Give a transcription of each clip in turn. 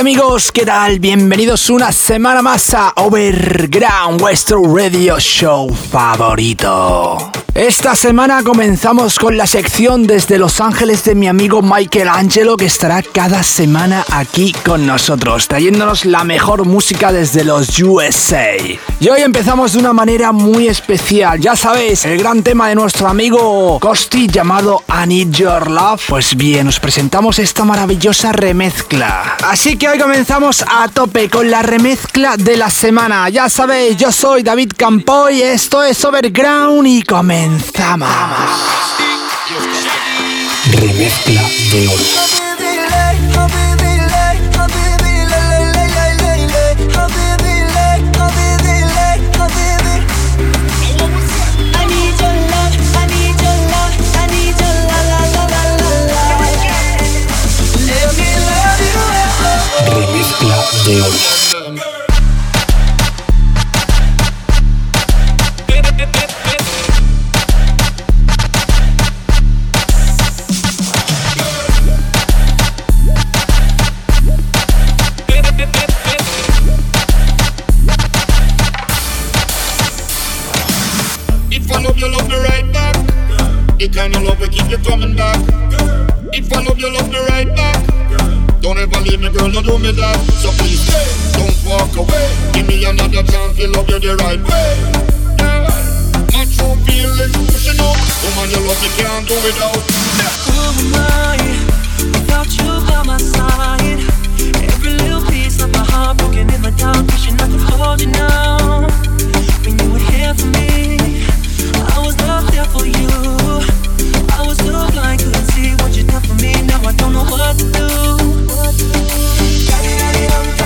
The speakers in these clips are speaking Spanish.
amigos, ¿qué tal? Bienvenidos una semana más a Overground, vuestro radio show favorito. Esta semana comenzamos con la sección desde Los Ángeles de mi amigo Michael Angelo que estará cada semana aquí con nosotros, trayéndonos la mejor música desde los USA. Y hoy empezamos de una manera muy especial, ya sabéis, el gran tema de nuestro amigo Costi llamado I Need Your Love. Pues bien, os presentamos esta maravillosa remezcla. Así que hoy comenzamos a tope con la remezcla de la semana. Ya sabéis, yo soy David Campoy, esto es Overground y comenzamos. Remezcla de hoy. De. Girl, no do me that. So please, don't walk away. Give me another chance to love you the right way. Yeah. My true feelings pushing up. Woman, you love me, can't do without. Oh Who am I without you by my side? Every little piece of my heart broken in the dark, wishing I could hold you now. When you were here for me, I was not there for you I was too blind, couldn't see what you done for me. Now I don't know what to do. Got it, got it,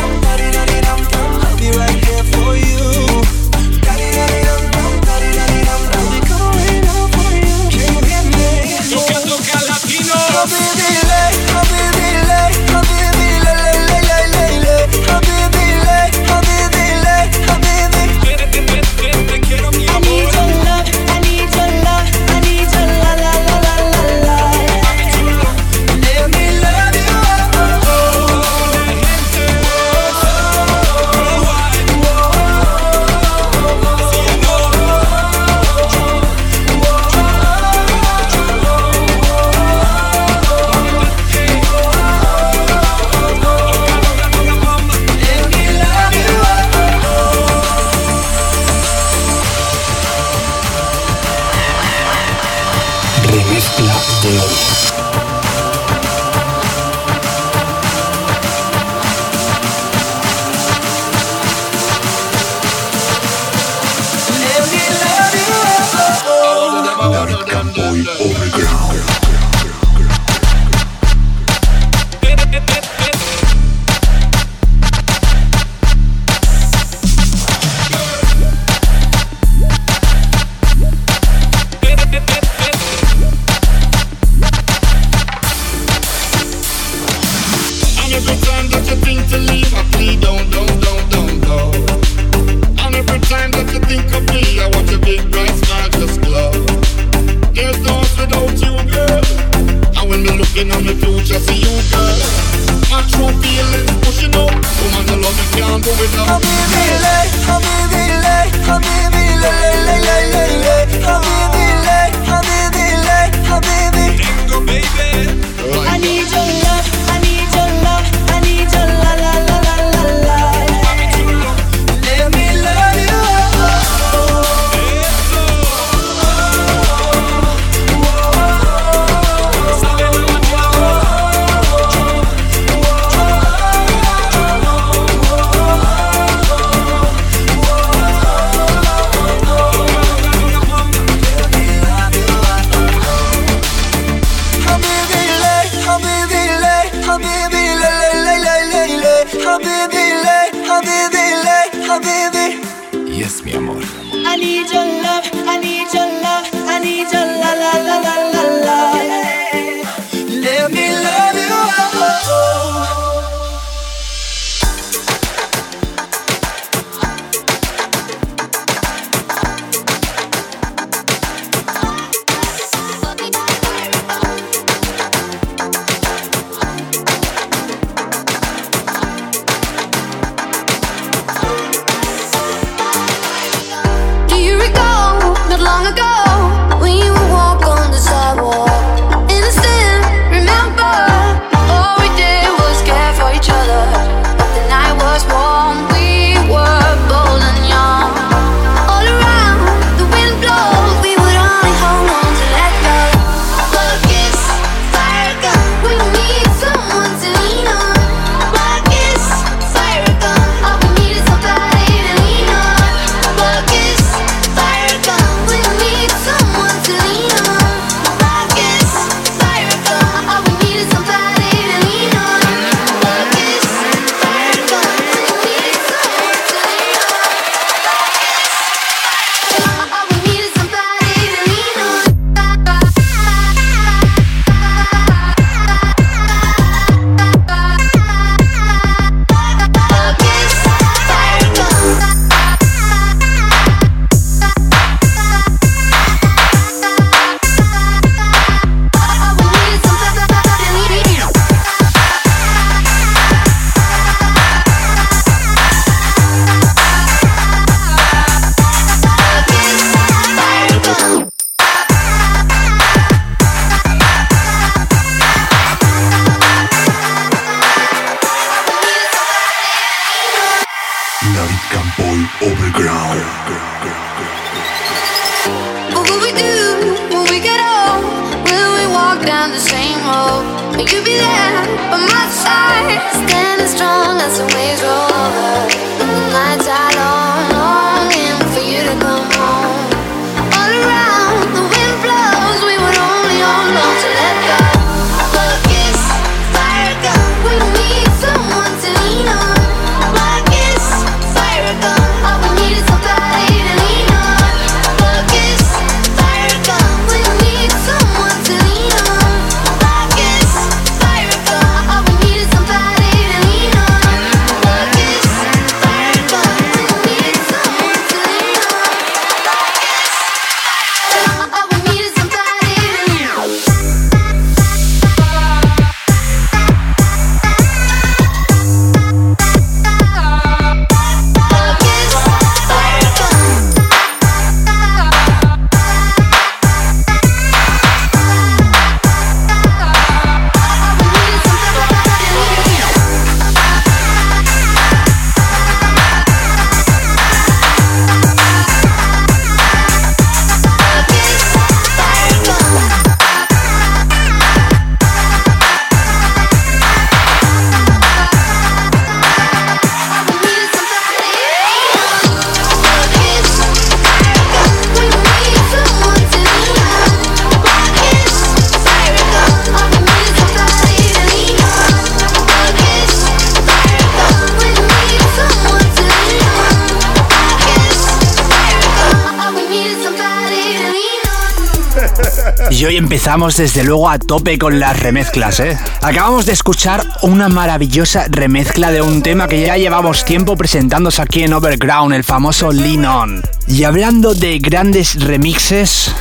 Empezamos desde luego a tope con las remezclas, ¿eh? Acabamos de escuchar una maravillosa remezcla de un tema que ya llevamos tiempo presentándose aquí en Overground, el famoso Lean On. Y hablando de grandes remixes,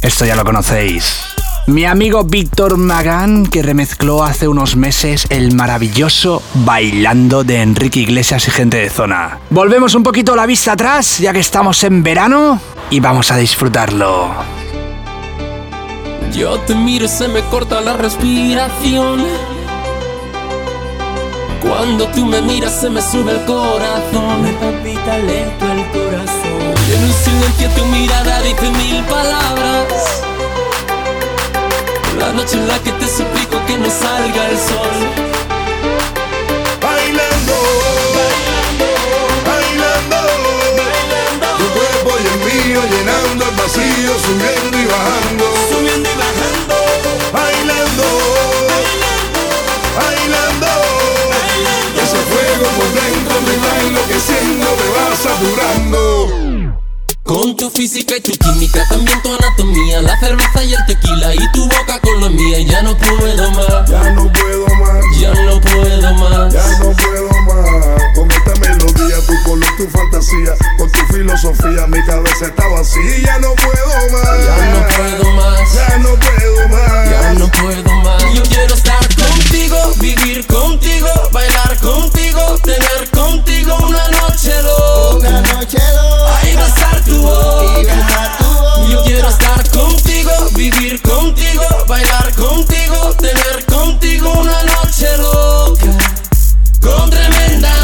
esto ya lo conocéis. Mi amigo Víctor Magán, que remezcló hace unos meses el maravilloso Bailando de Enrique Iglesias y gente de zona. Volvemos un poquito la vista atrás, ya que estamos en verano, y vamos a disfrutarlo. Yo te miro y se me corta la respiración. Cuando tú me miras se me sube el corazón. Me palpita lento el corazón. Y en un silencio tu mirada dice mil palabras. La noche en la que te suplico que no salga el sol. Bailando, bailando, bailando, tu cuerpo y el mío llenando el vacío, subiendo y bajando, Subiendo y bajando. bailando, bailando, ese fuego por dentro me va enloqueciendo, me va saturando. Con tu física y tu química, también tu anatomía, la cerveza y el tequila y tu boca con la mía. Ya no puedo más, Ya no puedo más, ya no puedo más. ya no puedo más. Con esta melodía, tu color, tu fantasía, con tu filosofía, mi cabeza está vacía. Ya no puedo más, Ya no puedo más, ya no puedo más. ya no puedo más. Yo quiero estar contigo, vivir contigo, bailar contigo, tener contigo una noche loca. Una noche loca. Ay, besar tu boca. Y besar tu boca. Yo quiero estar contigo, vivir contigo, bailar contigo, tener contigo una noche loca. Con tremenda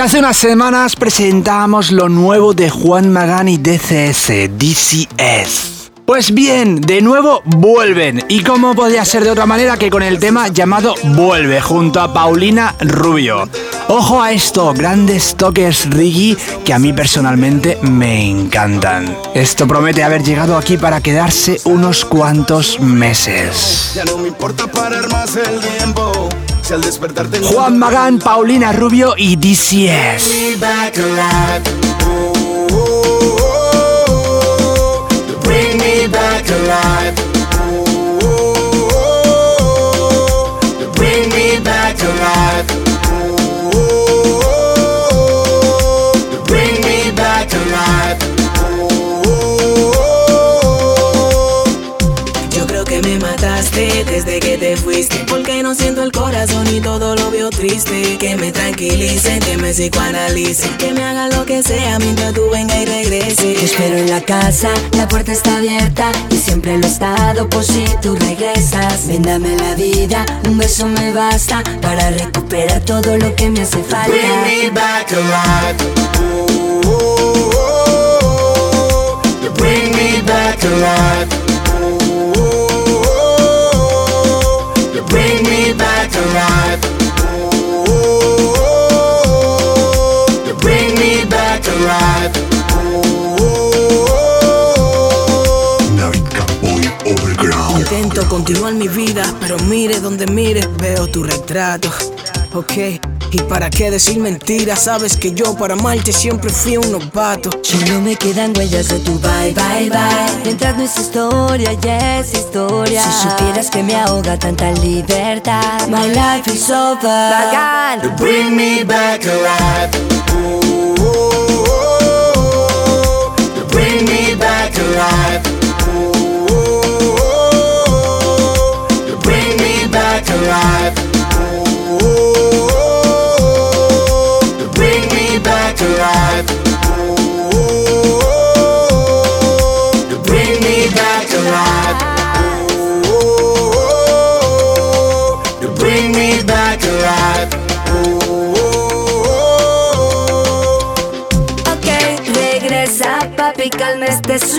Hace unas semanas presentamos lo nuevo de Juan Magán y DCS, DCS. Pues bien, de nuevo vuelven. Y cómo podía ser de otra manera que con el tema llamado Vuelve, junto a Paulina Rubio. Ojo a esto, grandes toques reggae que a mí personalmente me encantan. Esto promete haber llegado aquí para quedarse unos cuantos meses. Ya no me importa parar más el. Si al despertar tengo Juan Magán, Paulina Rubio y DCS. me back alive. Oh, oh, oh, bring me back alive. Mataste desde que te fuiste Porque no siento el corazón y todo lo veo triste Que me tranquilicen, que me psicoanalicen Que me hagan lo que sea mientras tú venga y regreses Te espero en la casa, la puerta está abierta y siempre lo he estado por si tú regresas. Ven, dame la vida, un beso me basta para recuperar todo lo que me hace falta. Bring me back alive. Oh, oh, oh, oh. You bring me back alive. Continuar mi vida, pero mire donde mire, veo tu retrato. Ok, y para qué decir mentiras, sabes que yo para amarte siempre fui un novato. Solo me quedan huellas de tu bye, bye, bye. Mientras no es historia, ya es historia. Si supieras que me ahoga tanta libertad. My life is over. Bacán. You bring me back alive. Oh, oh, oh, oh. You bring me back alive. Alive.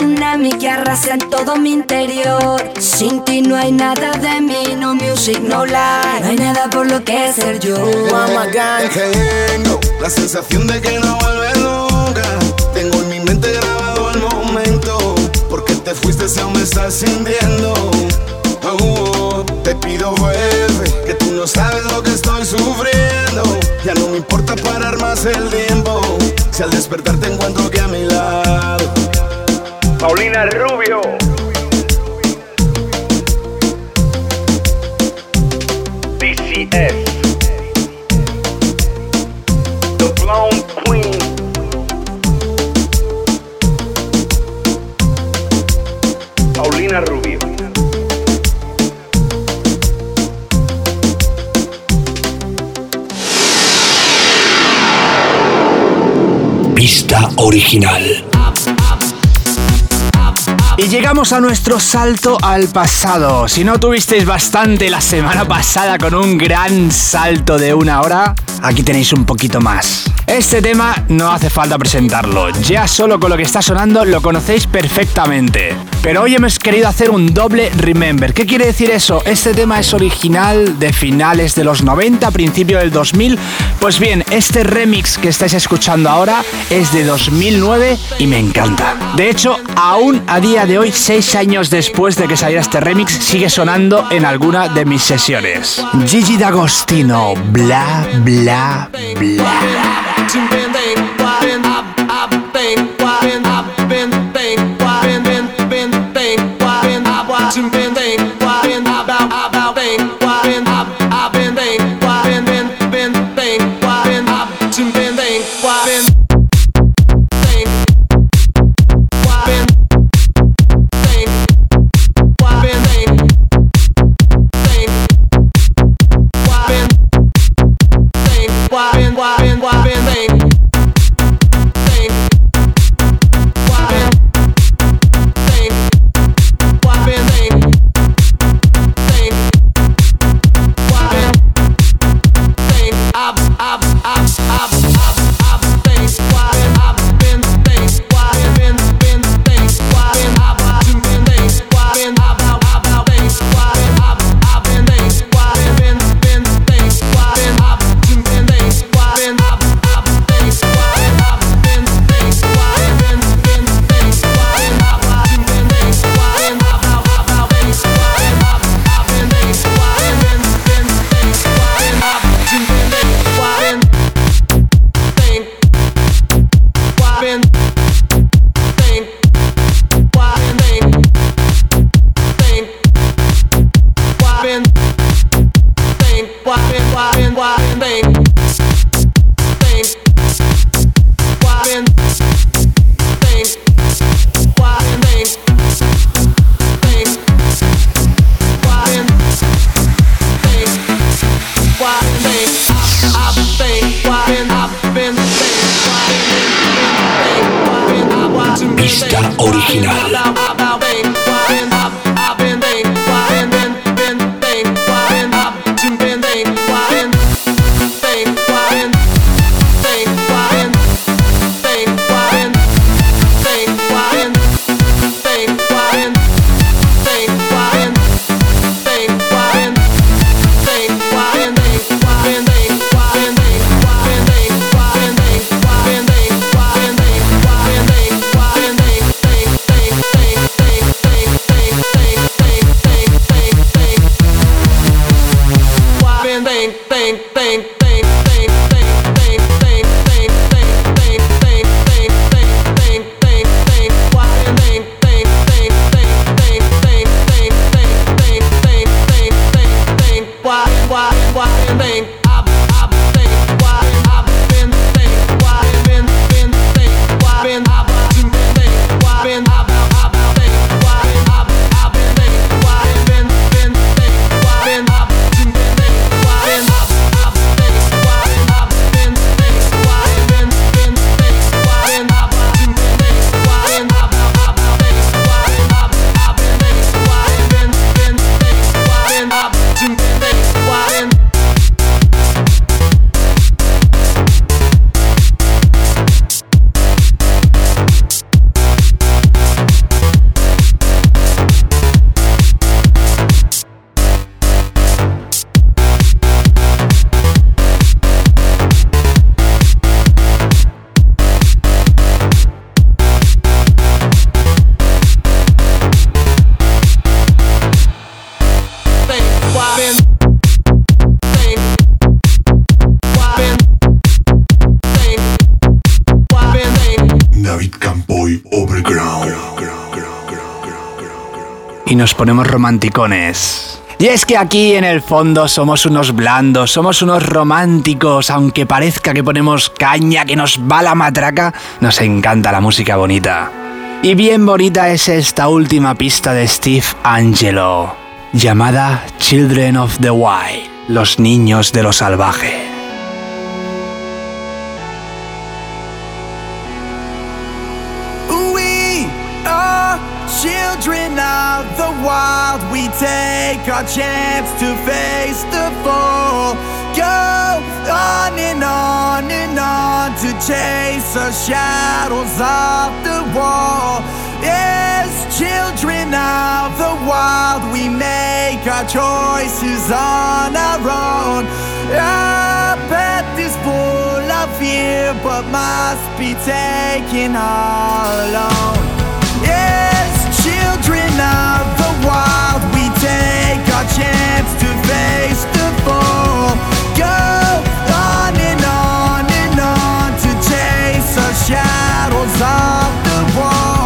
Tsunami que arrasa en todo mi interior. Sin ti no hay nada de mí, no music, no life. No hay nada por lo que ser yo. Juan Magán. Tengo la sensación de que no vuelve nunca. Tengo en mi mente grabado el momento. Porque te fuiste si aún me estás sintiendo. Oh, oh, te pido vuelve, que tú no sabes lo que estoy sufriendo. Ya no me importa parar más el tiempo. Si al despertar te encuentro que a mi lado. Rubio. DCS. The Blonde Queen. Paulina Rubio. Pista original. Llegamos a nuestro salto al pasado. Si no tuvisteis bastante la semana pasada con un gran salto de una hora, aquí tenéis un poquito más. Este tema no hace falta presentarlo, ya solo con lo que está sonando lo conocéis perfectamente. Pero hoy hemos querido hacer un doble remember. ¿Qué quiere decir eso? Este tema es original de finales de los 90, principio del 2000. Pues bien, este remix que estáis escuchando ahora es de 2009 y me encanta. De hecho, aún a día de hoy, seis años después de que saliera este remix, sigue sonando en alguna de mis sesiones. Gigi D'Agostino, bla bla bla. Pista ponemos romanticones. Y es que aquí en el fondo somos unos blandos, somos unos románticos, aunque parezca que ponemos caña, que nos va la matraca, nos encanta la música bonita. Y bien bonita es esta última pista de Steve Angelo, llamada Children of the Wild, los niños de lo salvaje. Take our chance to face the fall. Go on and on and on to chase the shadows of the wall. As children of the wild, we make our choices on our own. Our path is full of fear, but must be taken all alone. As children of the wild, our chance to face the fall. Go on and on and on to chase the shadows of the wall.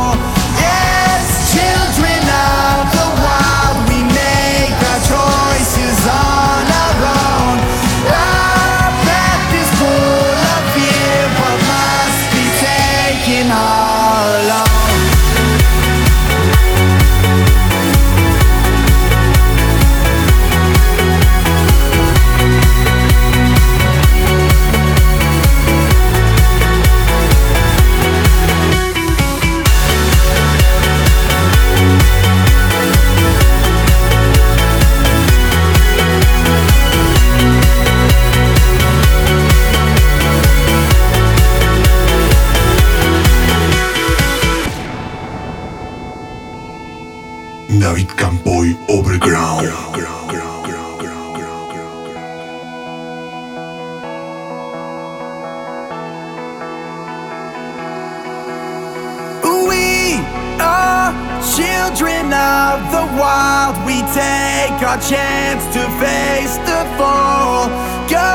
Children of the wild. We take our chance to face the fall. Go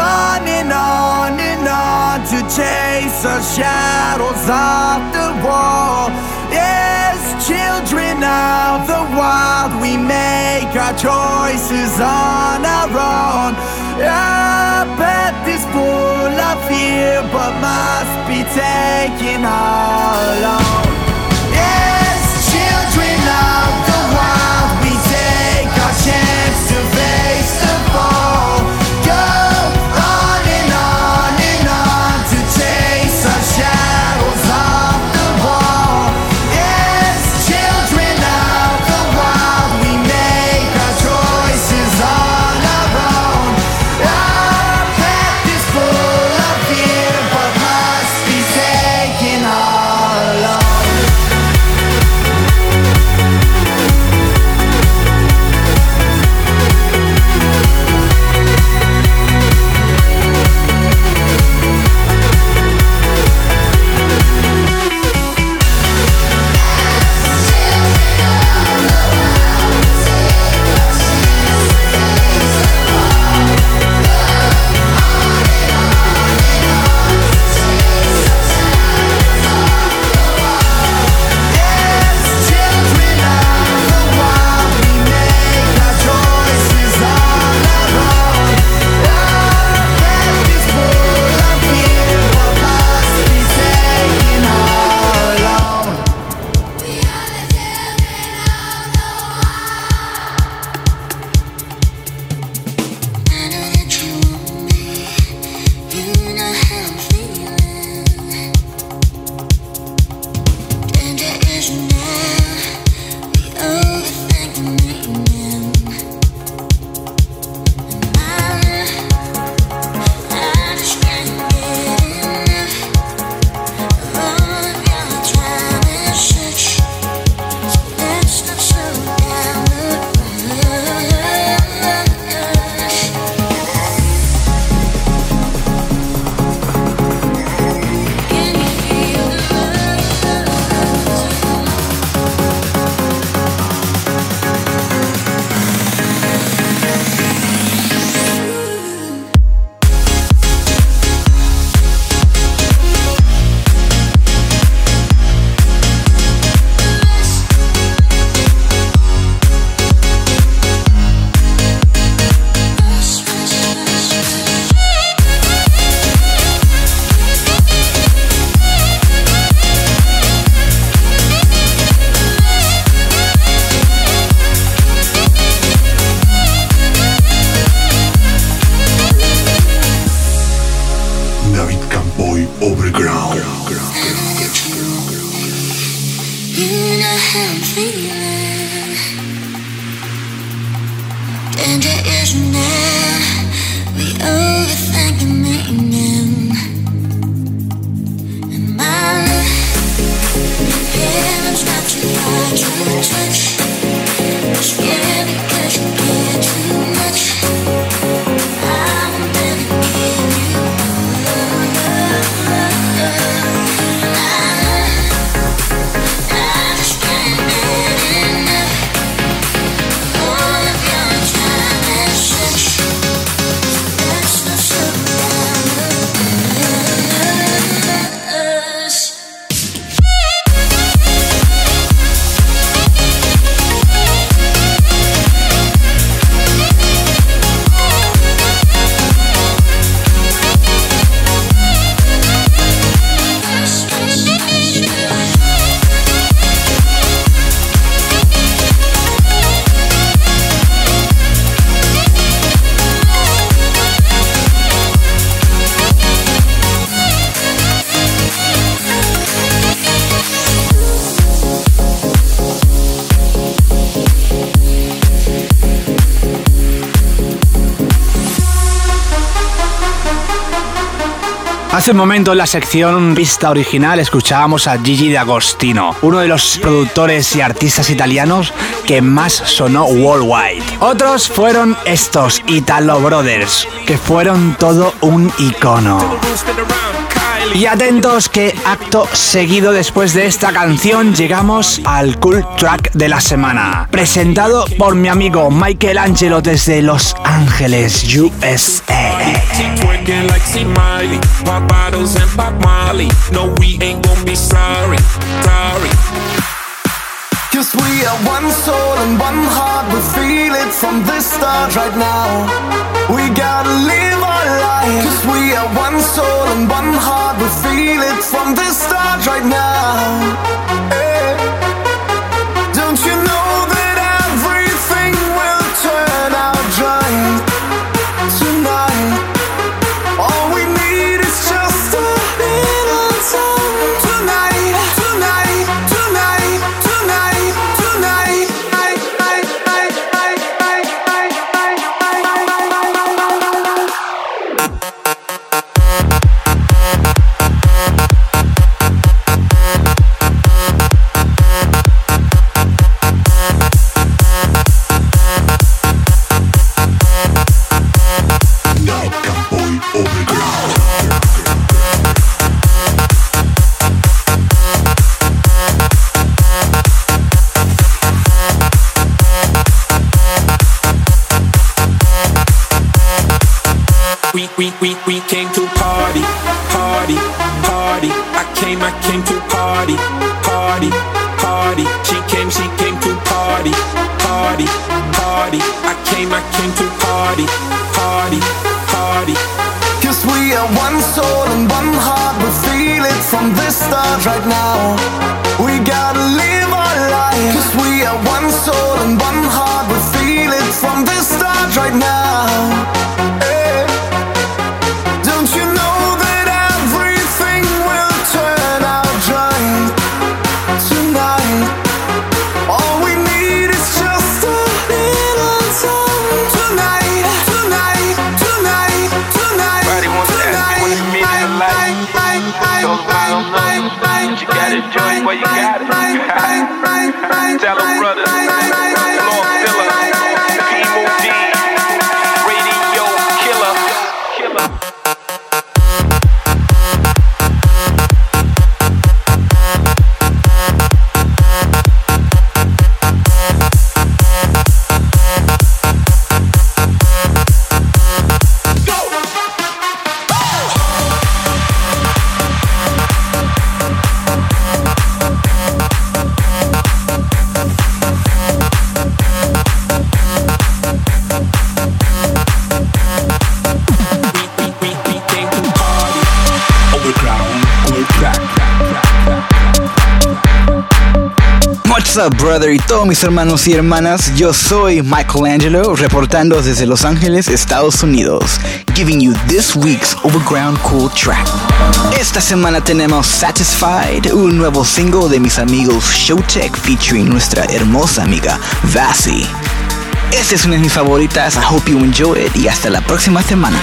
on and on and on to chase the shadows of the wall. Yes, children of the wild, we make our choices on our own. Our path is full of fear, but must be taken alone. Yeah. Hace un momento en la sección Pista Original escuchábamos a Gigi D'Agostino, uno de los productores y artistas italianos que más sonó worldwide. Otros fueron estos Italo Brothers, que fueron todo un icono. Y atentos que acto seguido después de esta canción llegamos al cool track de la semana, presentado por mi amigo Michael Angelo desde Los Ángeles, USA. Cause we are one soul and one heart, we feel it from the start right now. We gotta live our life. Cause we are one soul and one heart, we feel it from the start right now. Hey. Brother? Y todos mis hermanos y hermanas, yo soy Michelangelo, reportando desde Los Ángeles, Estados Unidos, giving you this week's Overground Cool track. Esta semana tenemos Satisfied, un nuevo single de mis amigos Showtech featuring nuestra hermosa amiga Vasi. Esta es una de mis favoritas, I hope you enjoy it y hasta la próxima semana.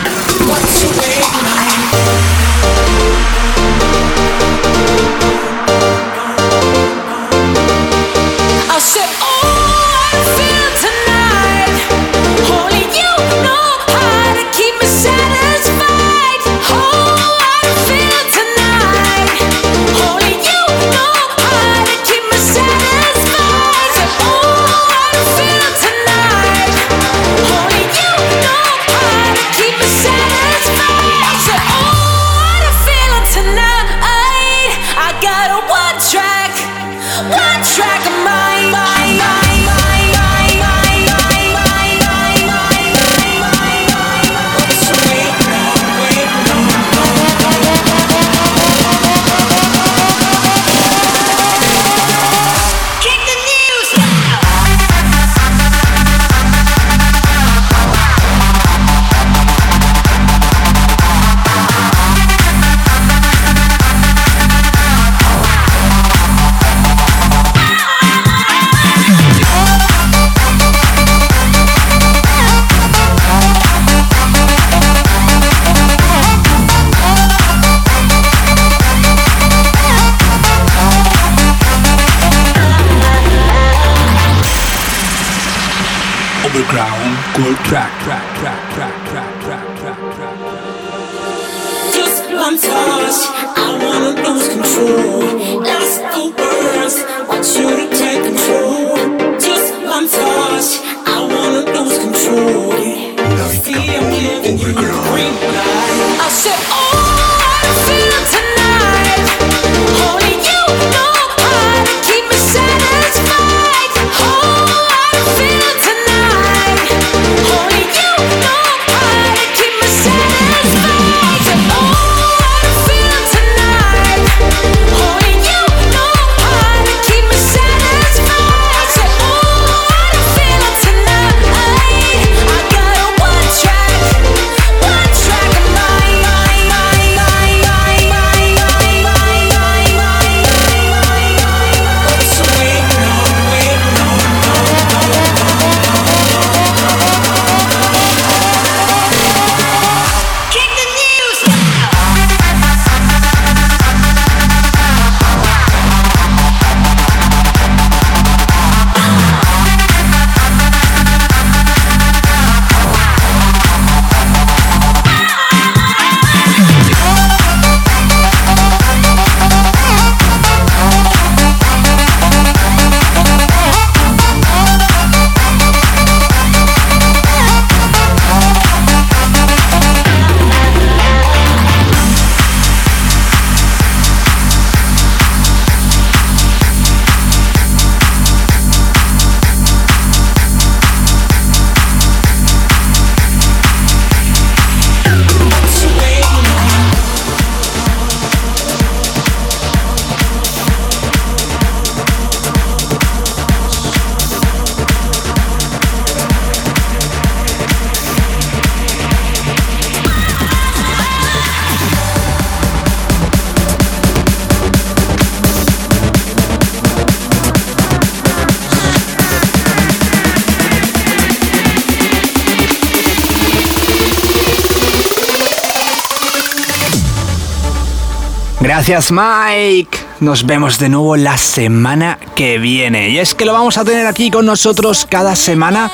Gracias Mike. Nos vemos de nuevo la semana que viene. Y es que lo vamos a tener aquí con nosotros cada semana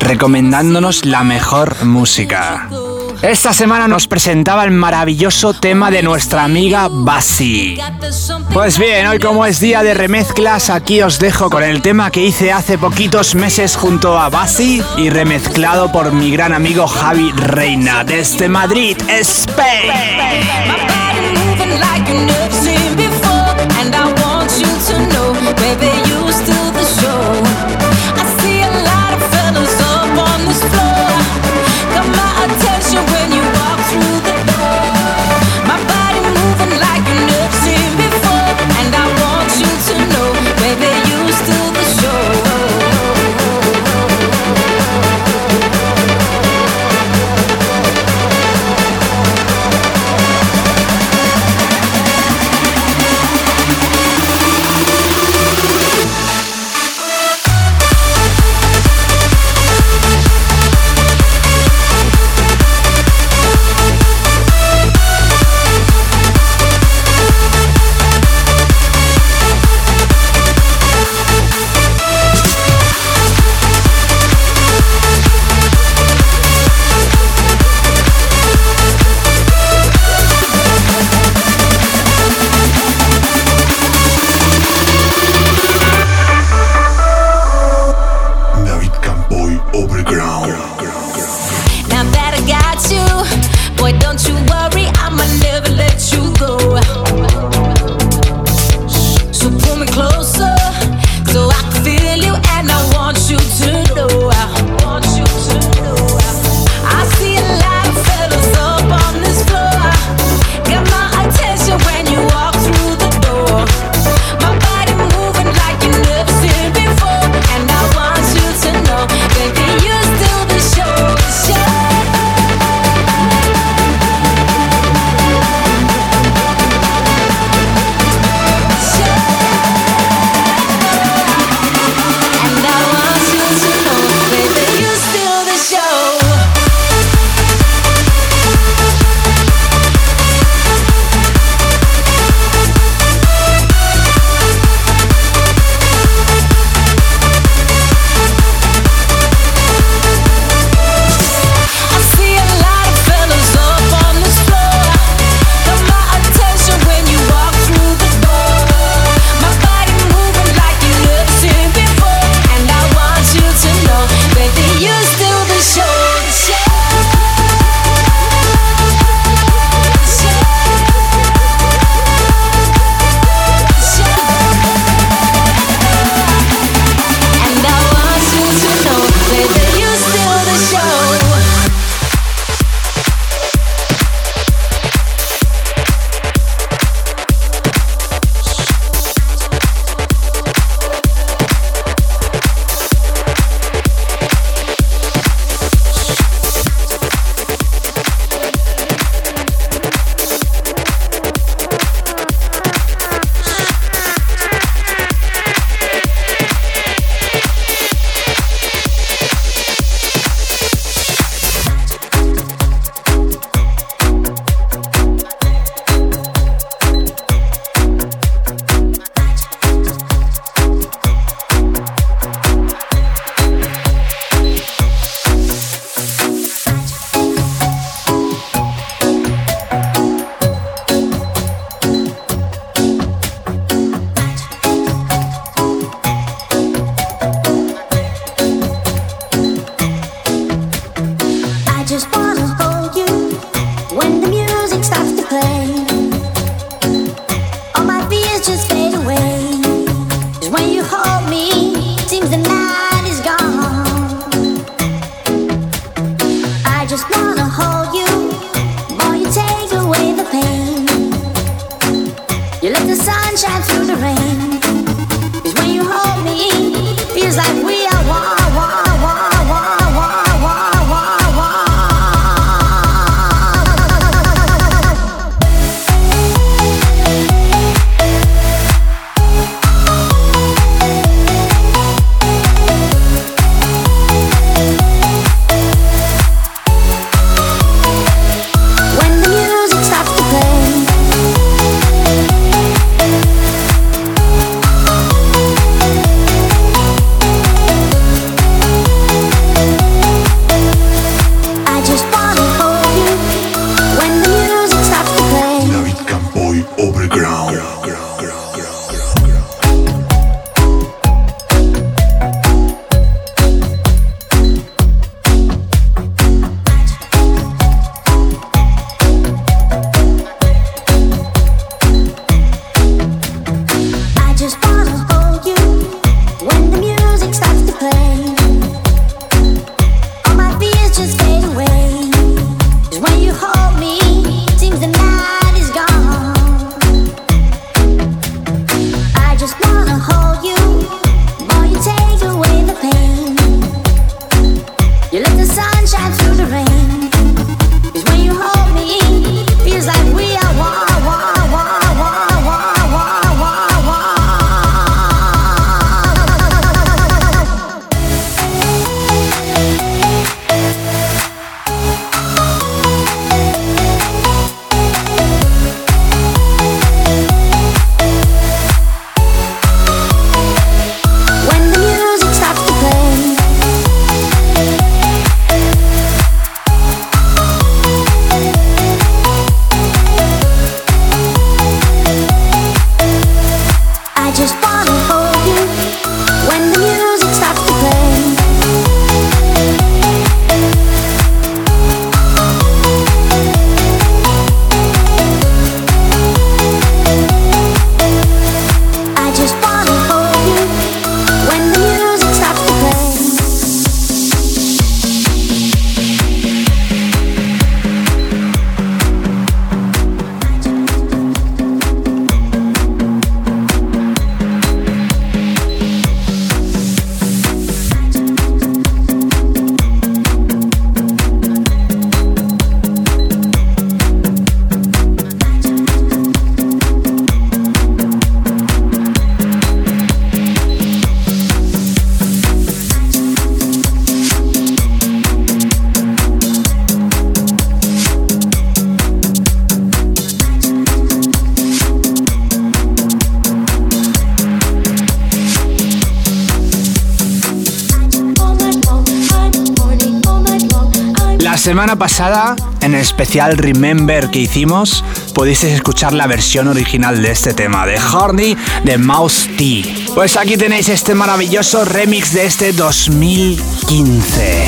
recomendándonos la mejor música. Esta semana nos presentaba el maravilloso tema de nuestra amiga Basi. Pues bien, hoy como es día de remezclas, aquí os dejo con el tema que hice hace poquitos meses junto a Basi y remezclado por mi gran amigo Javi Reina desde Madrid, Spain. Baby, pasada, en el especial Remember que hicimos, pudisteis escuchar la versión original de este tema, de Horny de Mouse T. Pues aquí tenéis este maravilloso remix de este 2015.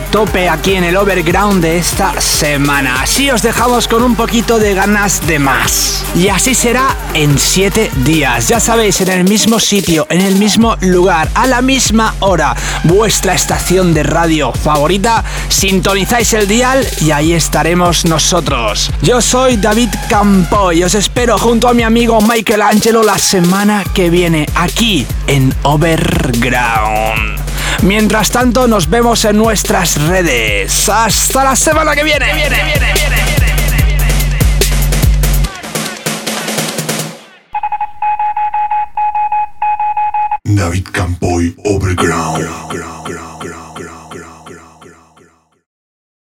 Tope aquí en el overground de esta semana. Así os dejamos con un poquito de ganas de más. Y así será en 7 días. Ya sabéis, en el mismo sitio, en el mismo lugar, a la misma hora. Vuestra estación de radio favorita. Sintonizáis el dial y ahí estaremos nosotros. Yo soy David Campo y os espero junto a mi amigo Michael Angelo la semana que viene aquí en Overground. Mientras tanto, nos vemos en nuestras redes. Hasta la semana que viene. David Campoy Overground.